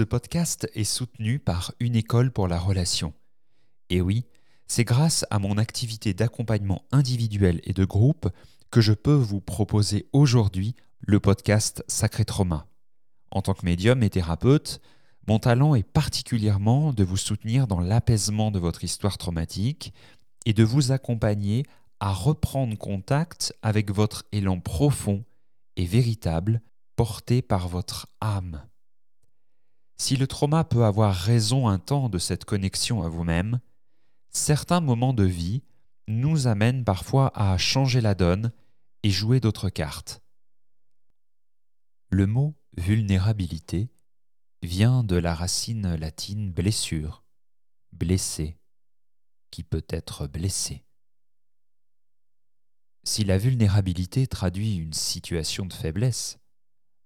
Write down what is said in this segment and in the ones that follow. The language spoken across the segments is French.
Ce podcast est soutenu par une école pour la relation. Et oui, c'est grâce à mon activité d'accompagnement individuel et de groupe que je peux vous proposer aujourd'hui le podcast Sacré Trauma. En tant que médium et thérapeute, mon talent est particulièrement de vous soutenir dans l'apaisement de votre histoire traumatique et de vous accompagner à reprendre contact avec votre élan profond et véritable porté par votre âme. Si le trauma peut avoir raison un temps de cette connexion à vous-même, certains moments de vie nous amènent parfois à changer la donne et jouer d'autres cartes. Le mot vulnérabilité vient de la racine latine blessure, blessé, qui peut être blessé. Si la vulnérabilité traduit une situation de faiblesse,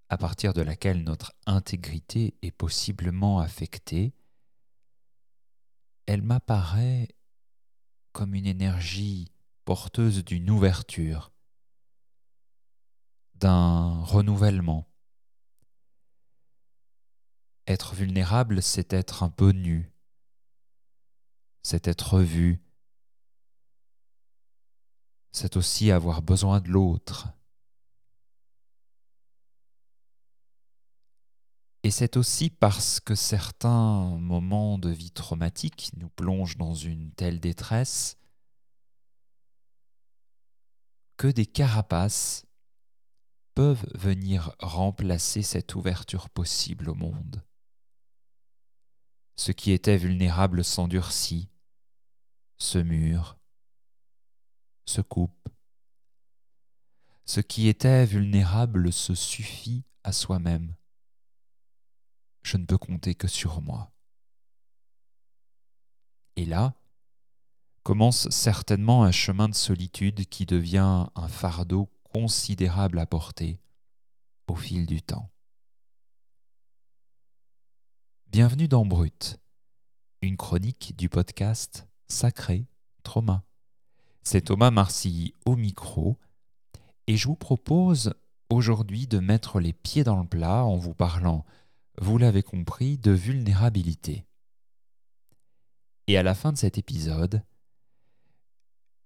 à partir de laquelle notre intégrité est possiblement affectée, elle m'apparaît comme une énergie porteuse d'une ouverture, d'un renouvellement. Être vulnérable, c'est être un peu nu, c'est être vu, c'est aussi avoir besoin de l'autre. Et c'est aussi parce que certains moments de vie traumatique nous plongent dans une telle détresse que des carapaces peuvent venir remplacer cette ouverture possible au monde. Ce qui était vulnérable s'endurcit, se mure, se coupe. Ce qui était vulnérable se suffit à soi-même je ne peux compter que sur moi. Et là, commence certainement un chemin de solitude qui devient un fardeau considérable à porter au fil du temps. Bienvenue dans Brut, une chronique du podcast Sacré Trauma. C'est Thomas Marcilly au micro et je vous propose aujourd'hui de mettre les pieds dans le plat en vous parlant vous l'avez compris, de vulnérabilité. Et à la fin de cet épisode,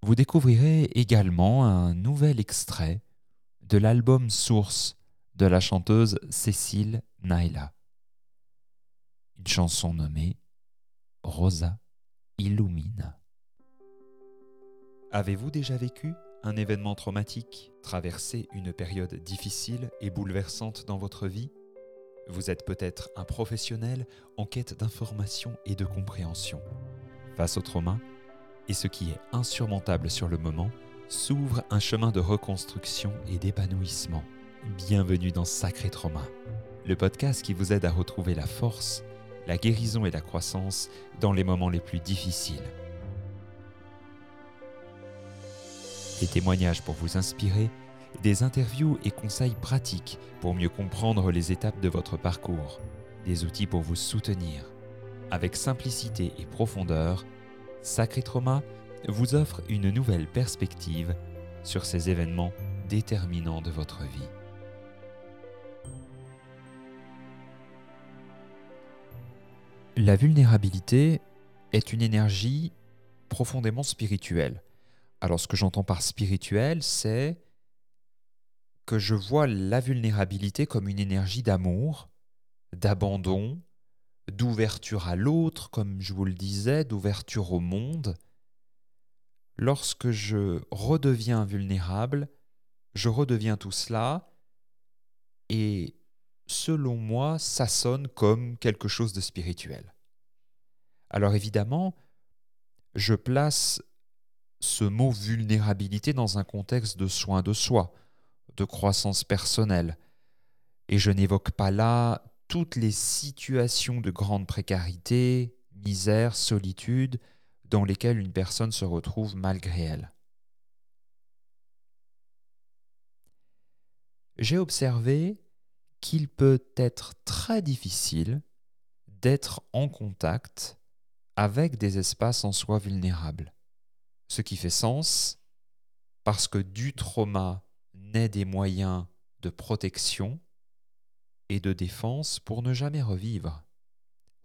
vous découvrirez également un nouvel extrait de l'album Source de la chanteuse Cécile Naila. Une chanson nommée Rosa Illumina. Avez-vous déjà vécu un événement traumatique, traversé une période difficile et bouleversante dans votre vie? Vous êtes peut-être un professionnel en quête d'information et de compréhension. Face au trauma, et ce qui est insurmontable sur le moment, s'ouvre un chemin de reconstruction et d'épanouissement. Bienvenue dans Sacré Trauma, le podcast qui vous aide à retrouver la force, la guérison et la croissance dans les moments les plus difficiles. Des témoignages pour vous inspirer des interviews et conseils pratiques pour mieux comprendre les étapes de votre parcours, des outils pour vous soutenir. Avec simplicité et profondeur, Sacré Trauma vous offre une nouvelle perspective sur ces événements déterminants de votre vie. La vulnérabilité est une énergie profondément spirituelle. Alors ce que j'entends par spirituel, c'est que je vois la vulnérabilité comme une énergie d'amour, d'abandon, d'ouverture à l'autre, comme je vous le disais, d'ouverture au monde. Lorsque je redeviens vulnérable, je redeviens tout cela, et selon moi, ça sonne comme quelque chose de spirituel. Alors évidemment, je place ce mot vulnérabilité dans un contexte de soin de soi, croissance personnelle. Et je n'évoque pas là toutes les situations de grande précarité, misère, solitude dans lesquelles une personne se retrouve malgré elle. J'ai observé qu'il peut être très difficile d'être en contact avec des espaces en soi vulnérables. Ce qui fait sens parce que du trauma naît des moyens de protection et de défense pour ne jamais revivre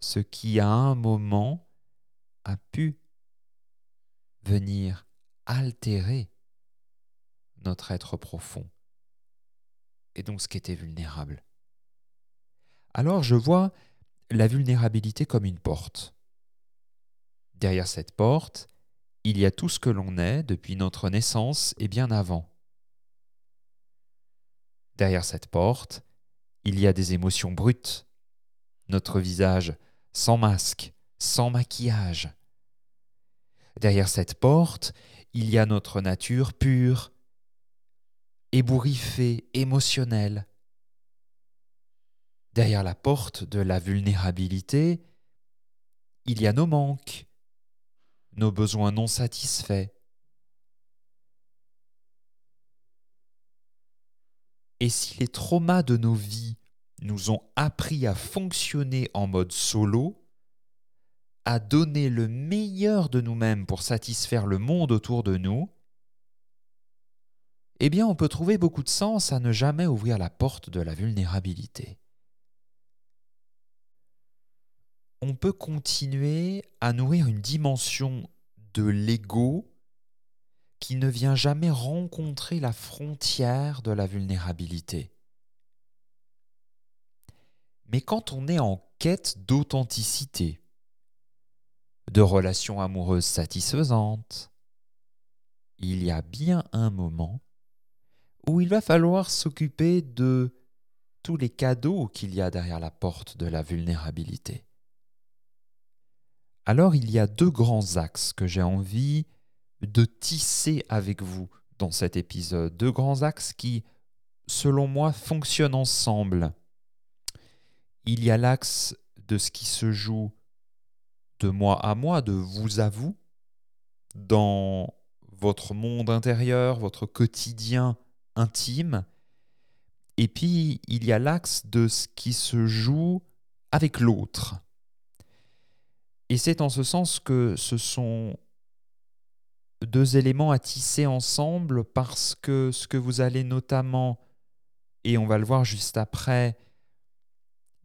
ce qui à un moment a pu venir altérer notre être profond et donc ce qui était vulnérable. Alors je vois la vulnérabilité comme une porte. Derrière cette porte, il y a tout ce que l'on est depuis notre naissance et bien avant. Derrière cette porte, il y a des émotions brutes, notre visage sans masque, sans maquillage. Derrière cette porte, il y a notre nature pure, ébouriffée, émotionnelle. Derrière la porte de la vulnérabilité, il y a nos manques, nos besoins non satisfaits. Et si les traumas de nos vies nous ont appris à fonctionner en mode solo, à donner le meilleur de nous-mêmes pour satisfaire le monde autour de nous, eh bien on peut trouver beaucoup de sens à ne jamais ouvrir la porte de la vulnérabilité. On peut continuer à nourrir une dimension de l'ego qui ne vient jamais rencontrer la frontière de la vulnérabilité. Mais quand on est en quête d'authenticité, de relations amoureuses satisfaisantes, il y a bien un moment où il va falloir s'occuper de tous les cadeaux qu'il y a derrière la porte de la vulnérabilité. Alors il y a deux grands axes que j'ai envie de tisser avec vous dans cet épisode, deux grands axes qui, selon moi, fonctionnent ensemble. Il y a l'axe de ce qui se joue de moi à moi, de vous à vous, dans votre monde intérieur, votre quotidien intime. Et puis, il y a l'axe de ce qui se joue avec l'autre. Et c'est en ce sens que ce sont deux éléments à tisser ensemble parce que ce que vous allez notamment, et on va le voir juste après,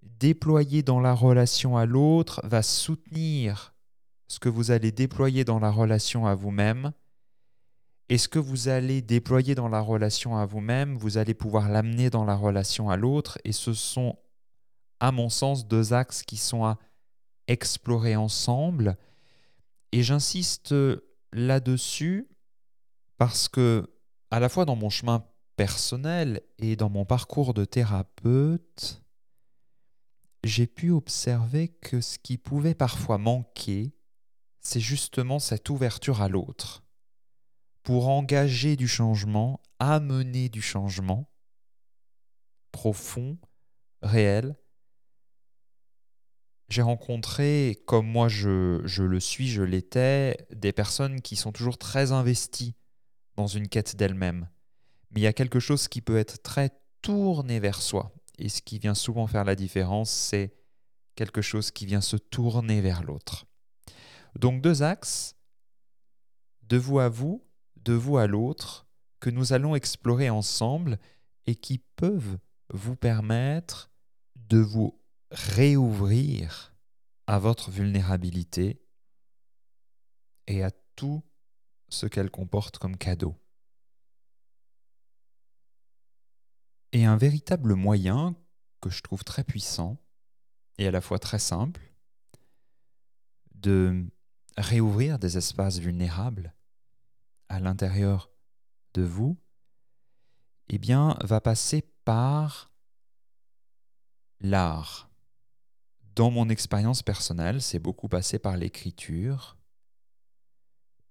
déployer dans la relation à l'autre va soutenir ce que vous allez déployer dans la relation à vous-même. Et ce que vous allez déployer dans la relation à vous-même, vous allez pouvoir l'amener dans la relation à l'autre. Et ce sont, à mon sens, deux axes qui sont à explorer ensemble. Et j'insiste là-dessus parce que, à la fois dans mon chemin personnel et dans mon parcours de thérapeute, j'ai pu observer que ce qui pouvait parfois manquer, c'est justement cette ouverture à l'autre. Pour engager du changement, amener du changement profond, réel. J'ai rencontré, comme moi je, le suis, je l'étais, des personnes qui sont toujours très investies dans une quête d'elles-mêmes. Mais il y a quelque chose qui peut être très tourné vers soi. Et ce qui vient souvent faire la différence, c'est quelque chose qui vient se tourner vers l'autre. Donc deux axes, de vous à vous, de vous à l'autre, que nous allons explorer ensemble et qui peuvent vous permettre de vous réouvrir à votre vulnérabilité et à tout ce qu'elle comporte comme cadeau. Et un véritable moyen que je trouve très puissant et à la fois très simple de réouvrir des espaces vulnérables à l'intérieur de vous, eh bien, va passer par l'art. Dans mon expérience personnelle, c'est beaucoup passé par l'écriture.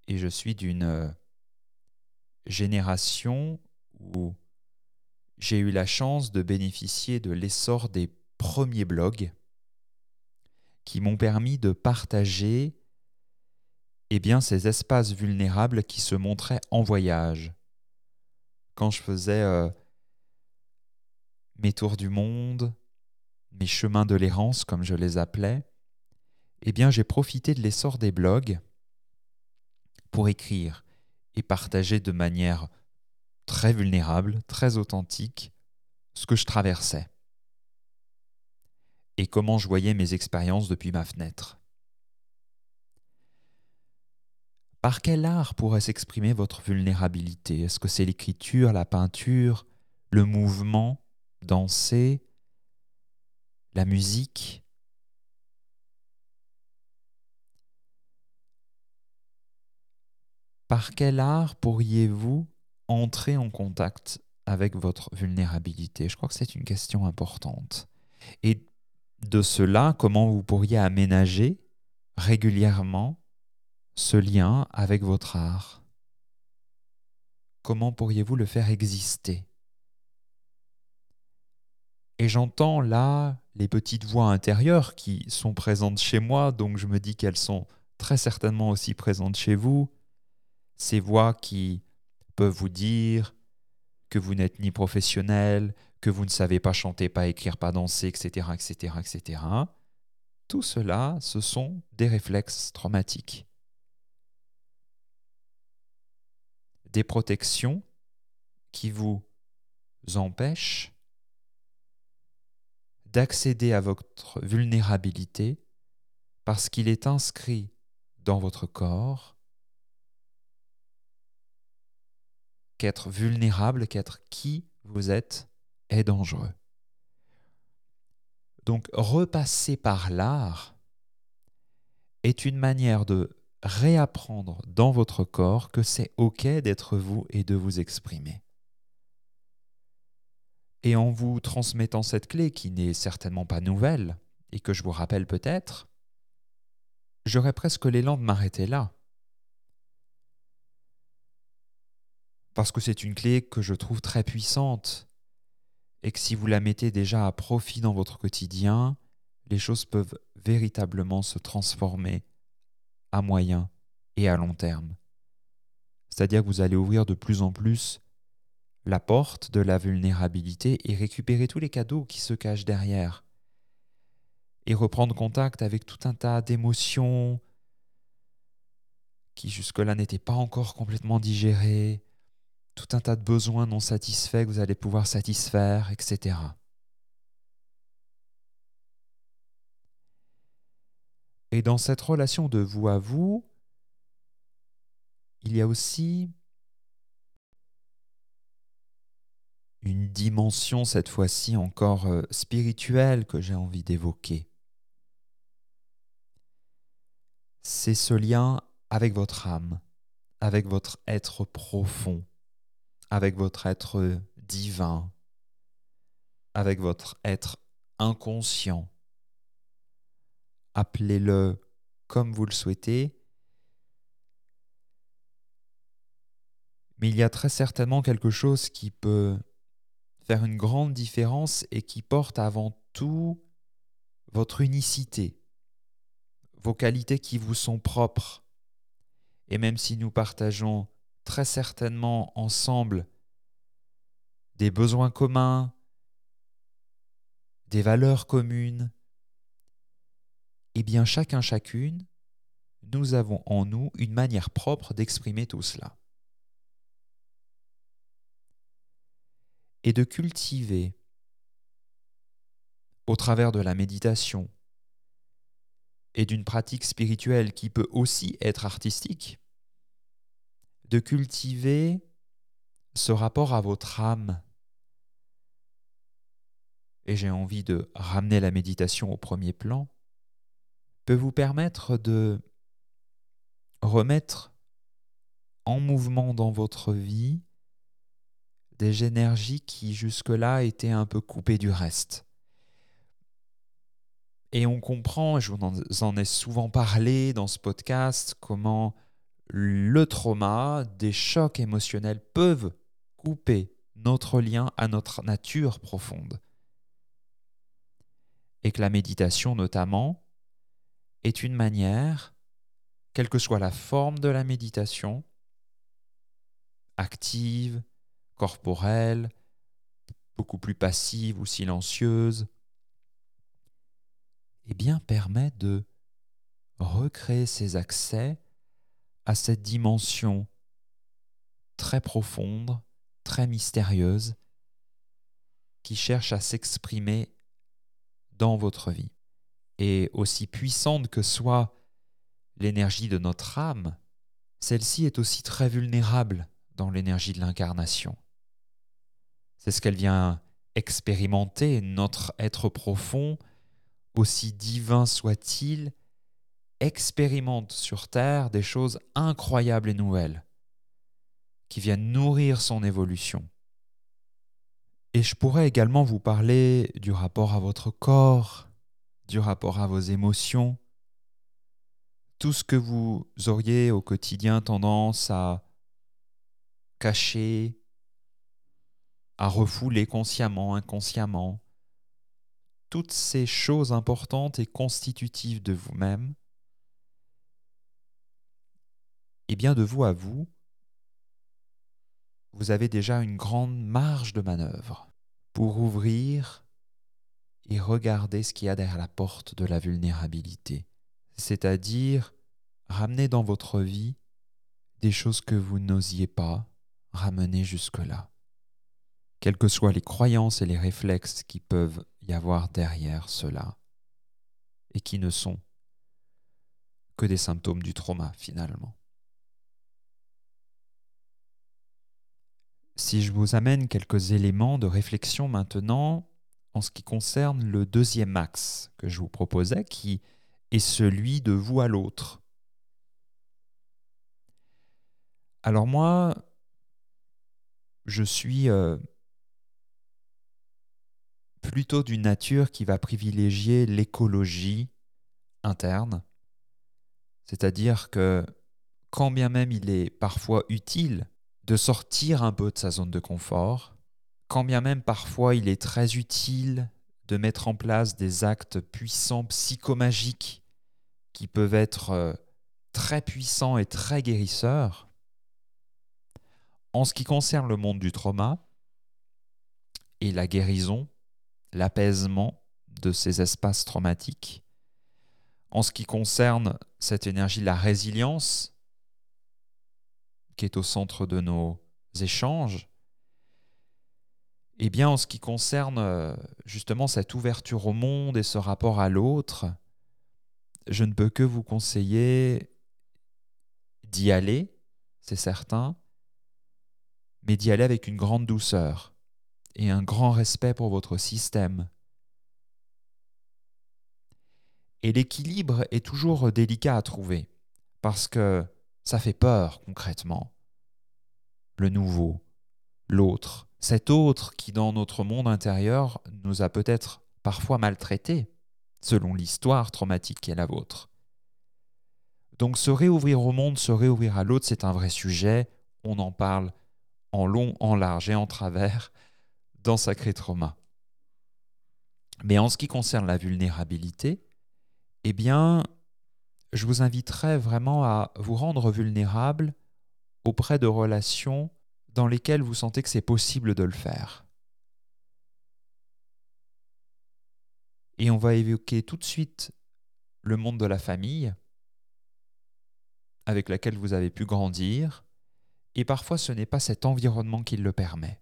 Et je suis d'une génération où j'ai eu la chance de bénéficier de l'essor des premiers blogs qui m'ont permis de partager eh bien, ces espaces vulnérables qui se montraient en voyage. Quand je faisais euh, mes tours du monde, mes chemins de l'errance, comme je les appelais, eh bien, j'ai profité de l'essor des blogs pour écrire et partager de manière très vulnérable, très authentique, ce que je traversais. et comment je voyais mes expériences depuis ma fenêtre. Par quel art pourrait s'exprimer votre vulnérabilité? Est-ce que c'est l'écriture, la peinture, le mouvement, danser, la musique Par quel art pourriez-vous entrer en contact avec votre vulnérabilité? Je crois que c'est une question importante. Et de cela, comment vous pourriez aménager régulièrement ce lien avec votre art? Comment pourriez-vous le faire exister? Et j'entends là les petites voix intérieures qui sont présentes chez moi, donc je me dis qu'elles sont très certainement aussi présentes chez vous. Ces voix qui peuvent vous dire que vous n'êtes ni professionnel, que vous ne savez pas chanter, pas écrire, pas danser, etc., etc., etc. Tout cela, ce sont des réflexes traumatiques. Des protections qui vous empêchent d'accéder à votre vulnérabilité parce qu'il est inscrit dans votre corps qu'être vulnérable, qu'être qui vous êtes est dangereux. Donc repasser par l'art est une manière de réapprendre dans votre corps que c'est OK d'être vous et de vous exprimer. Et en vous transmettant cette clé qui n'est certainement pas nouvelle et que je vous rappelle peut-être, j'aurais presque l'élan de m'arrêter là. parce que c'est une clé que je trouve très puissante et que si vous la mettez déjà à profit dans votre quotidien, les choses peuvent véritablement se transformer à moyen et à long terme. C'est-à-dire que vous allez ouvrir de plus en plus la porte de la vulnérabilité et récupérer tous les cadeaux qui se cachent derrière. Et reprendre contact avec tout un tas d'émotions qui jusque-là n'étaient pas encore complètement digérées, tout un tas de besoins non satisfaits que vous allez pouvoir satisfaire, etc. Et dans cette relation de vous à vous, il y a aussi une dimension, cette fois-ci encore euh, spirituelle, que j'ai envie d'évoquer. C'est ce lien avec votre âme, avec votre être profond, avec votre être divin, avec votre être inconscient. Appelez-le comme vous le souhaitez. Mais il y a très certainement quelque chose qui peut faire une grande différence et qui porte avant tout votre unicité, vos qualités qui vous sont propres. Et même si nous partageons très certainement ensemble des besoins communs, des valeurs communes, eh bien chacun chacune, nous avons en nous une manière propre d'exprimer tout cela. Et de cultiver, au travers de la méditation et d'une pratique spirituelle qui peut aussi être artistique, de cultiver ce rapport à votre âme. Et j'ai envie de ramener la méditation au premier plan, peut vous permettre de remettre en mouvement dans votre vie des énergies qui jusque-là étaient un peu coupées du reste. Et on comprend, je vous en ai souvent parlé dans ce podcast, comment le trauma, des chocs émotionnels peuvent couper notre lien à notre nature profonde. Et que la méditation notamment est une manière, quelle que soit la forme de la méditation, active, corporelle, beaucoup plus passive ou silencieuse, eh bien permet de recréer ces accès à cette dimension très profonde, très mystérieuse, qui cherche à s'exprimer dans votre vie. Et aussi puissante que soit l'énergie de notre âme, celle-ci est aussi très vulnérable dans l'énergie de l'incarnation. C'est ce qu'elle vient expérimenter, notre être profond, aussi divin soit-il, expérimente sur Terre des choses incroyables et nouvelles, qui viennent nourrir son évolution. Et je pourrais également vous parler du rapport à votre corps, du rapport à vos émotions, tout ce que vous auriez au quotidien tendance à cacher, à refouler consciemment, inconsciemment, toutes ces choses importantes et constitutives de vous-même, et bien de vous à vous, vous avez déjà une grande marge de manœuvre pour ouvrir et regarder ce qu'il y a derrière la porte de la vulnérabilité, c'est-à-dire ramener dans votre vie des choses que vous n'osiez pas ramener jusque-là, quelles que soient les croyances et les réflexes qui peuvent y avoir derrière cela, et qui ne sont que des symptômes du trauma finalement. Si je vous amène quelques éléments de réflexion maintenant en ce qui concerne le deuxième axe que je vous proposais, qui est celui de vous à l'autre. Alors moi, je suis euh, plutôt d'une nature qui va privilégier l'écologie interne, c'est-à-dire que quand bien même il est parfois utile de sortir un peu de sa zone de confort, quand bien même parfois il est très utile de mettre en place des actes puissants psychomagiques qui peuvent être euh, très puissants et très guérisseurs. En ce qui concerne le monde du trauma et la guérison, l'apaisement de ces espaces traumatiques, en ce qui concerne cette énergie, la résilience, qui est au centre de nos échanges, eh bien, en ce qui concerne euh, justement cette ouverture au monde et ce rapport à l'autre, je ne peux que vous conseiller d'y aller, c'est certain, mais d'y aller avec une grande douceur et un grand respect pour votre système. Et l'équilibre est toujours délicat à trouver, parce que ça fait peur concrètement. Le nouveau, l'autre, cet autre qui dans notre monde intérieur nous a peut-être parfois maltraités, selon l'histoire traumatique qui est la vôtre. Donc se réouvrir au monde, se réouvrir à l'autre, c'est un vrai sujet, on en parle en long, en large et en travers dans Sacré Trauma. Mais en ce qui concerne la vulnérabilité, eh bien, je vous inviterai vraiment à vous rendre vulnérable auprès de relations dans lesquelles vous sentez que c'est possible de le faire. Et on va évoquer tout de suite le monde de la famille avec laquelle vous avez pu grandir, et parfois ce n'est pas cet environnement qui le permet.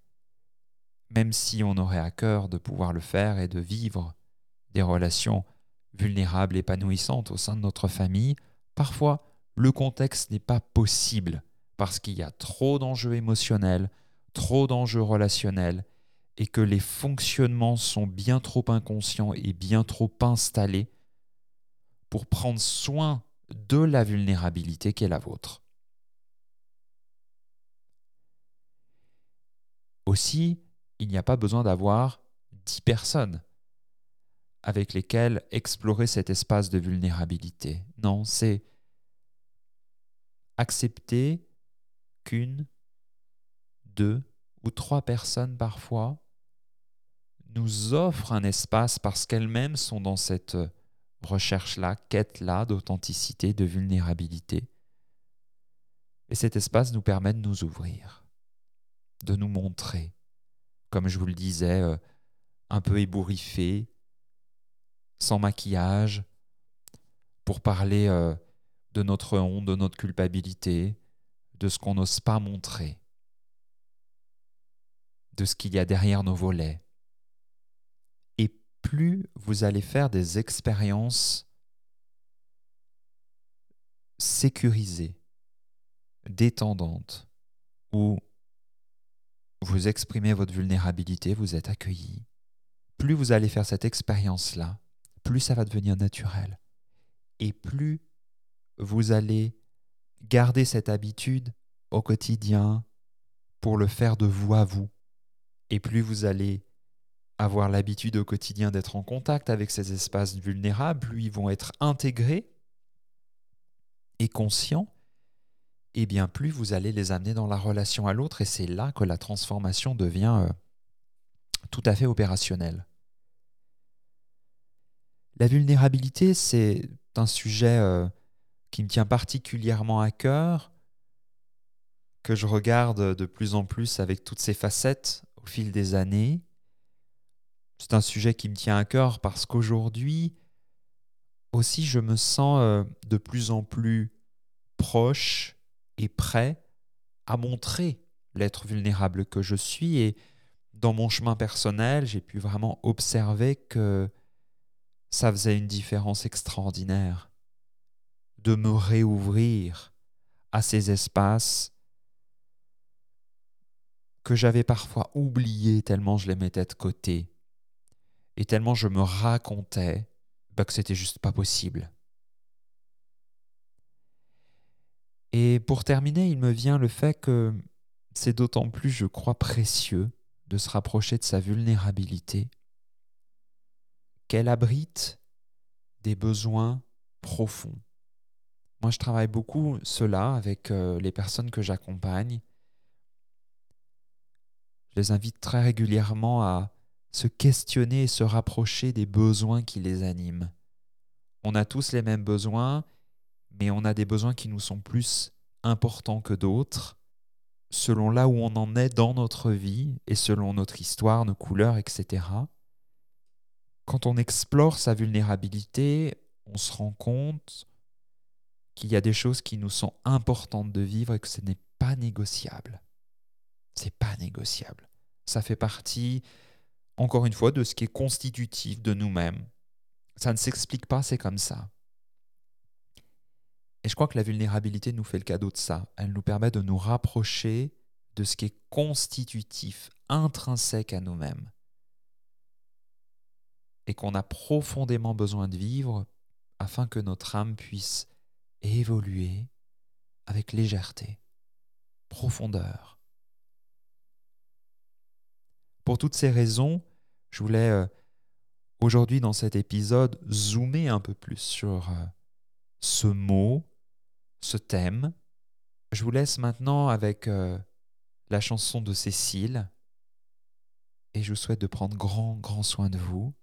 Même si on aurait à cœur de pouvoir le faire et de vivre des relations vulnérables, épanouissantes au sein de notre famille, parfois le contexte n'est pas possible parce qu'il y a trop d'enjeux émotionnels, trop d'enjeux relationnels, et que les fonctionnements sont bien trop inconscients et bien trop installés pour prendre soin de la vulnérabilité qui est la vôtre. Aussi, il n'y a pas besoin d'avoir dix personnes avec lesquels explorer cet espace de vulnérabilité. Non, c'est accepter qu'une, deux ou trois personnes parfois nous offrent un espace parce qu'elles-mêmes sont dans cette recherche-là, quête-là d'authenticité, de vulnérabilité. Et cet espace nous permet de nous ouvrir, de nous montrer, comme je vous le disais, euh, un peu ébouriffé, sans maquillage, pour parler euh, de notre honte, de notre culpabilité, de ce qu'on n'ose pas montrer, de ce qu'il y a derrière nos volets. Et plus vous allez faire des expériences sécurisées, détendantes, où vous exprimez votre vulnérabilité, vous êtes accueilli, plus vous allez faire cette expérience-là, plus ça va devenir naturel. Et plus vous allez garder cette habitude au quotidien pour le faire de vous à vous. Et plus vous allez avoir l'habitude au quotidien d'être en contact avec ces espaces vulnérables, plus ils vont être intégrés et conscients, et bien plus vous allez les amener dans la relation à l'autre, et c'est là que la transformation devient euh, tout à fait opérationnelle. La vulnérabilité, c'est un sujet euh, qui me tient particulièrement à cœur, que je regarde de plus en plus avec toutes ses facettes au fil des années. C'est un sujet qui me tient à cœur parce qu'aujourd'hui aussi je me sens euh, de plus en plus proche et prêt à montrer l'être vulnérable que je suis et dans mon chemin personnel, j'ai pu vraiment observer que ça faisait une différence extraordinaire de me réouvrir à ces espaces que j'avais parfois oubliés tellement je les mettais de côté et tellement je me racontais bah, que c'était juste pas possible. Et pour terminer, il me vient le fait que c'est d'autant plus, je crois, précieux de se rapprocher de sa vulnérabilité qu'elle abrite des besoins profonds. Moi, je travaille beaucoup cela avec euh, les personnes que j'accompagne. Je les invite très régulièrement à se questionner et se rapprocher des besoins qui les animent. On a tous les mêmes besoins, mais on a des besoins qui nous sont plus importants que d'autres, selon là où on en est dans notre vie et selon notre histoire, nos couleurs, etc. Quand on explore sa vulnérabilité, on se rend compte qu'il y a des choses qui nous sont importantes de vivre et que ce n'est pas négociable. C'est pas négociable. Ça fait partie, encore une fois, de ce qui est constitutif de nous-mêmes. Ça ne s'explique pas, c'est comme ça. Et je crois que la vulnérabilité nous fait le cadeau de ça. Elle nous permet de nous rapprocher de ce qui est constitutif, intrinsèque à nous-mêmes et qu'on a profondément besoin de vivre afin que notre âme puisse évoluer avec légèreté, profondeur. Pour toutes ces raisons, je voulais euh, aujourd'hui dans cet épisode zoomer un peu plus sur euh, ce mot, ce thème. Je vous laisse maintenant avec euh, la chanson de Cécile et je vous souhaite de prendre grand, grand soin de vous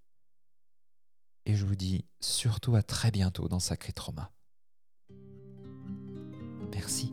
et je vous dis surtout à très bientôt dans Sacré Trauma. Merci.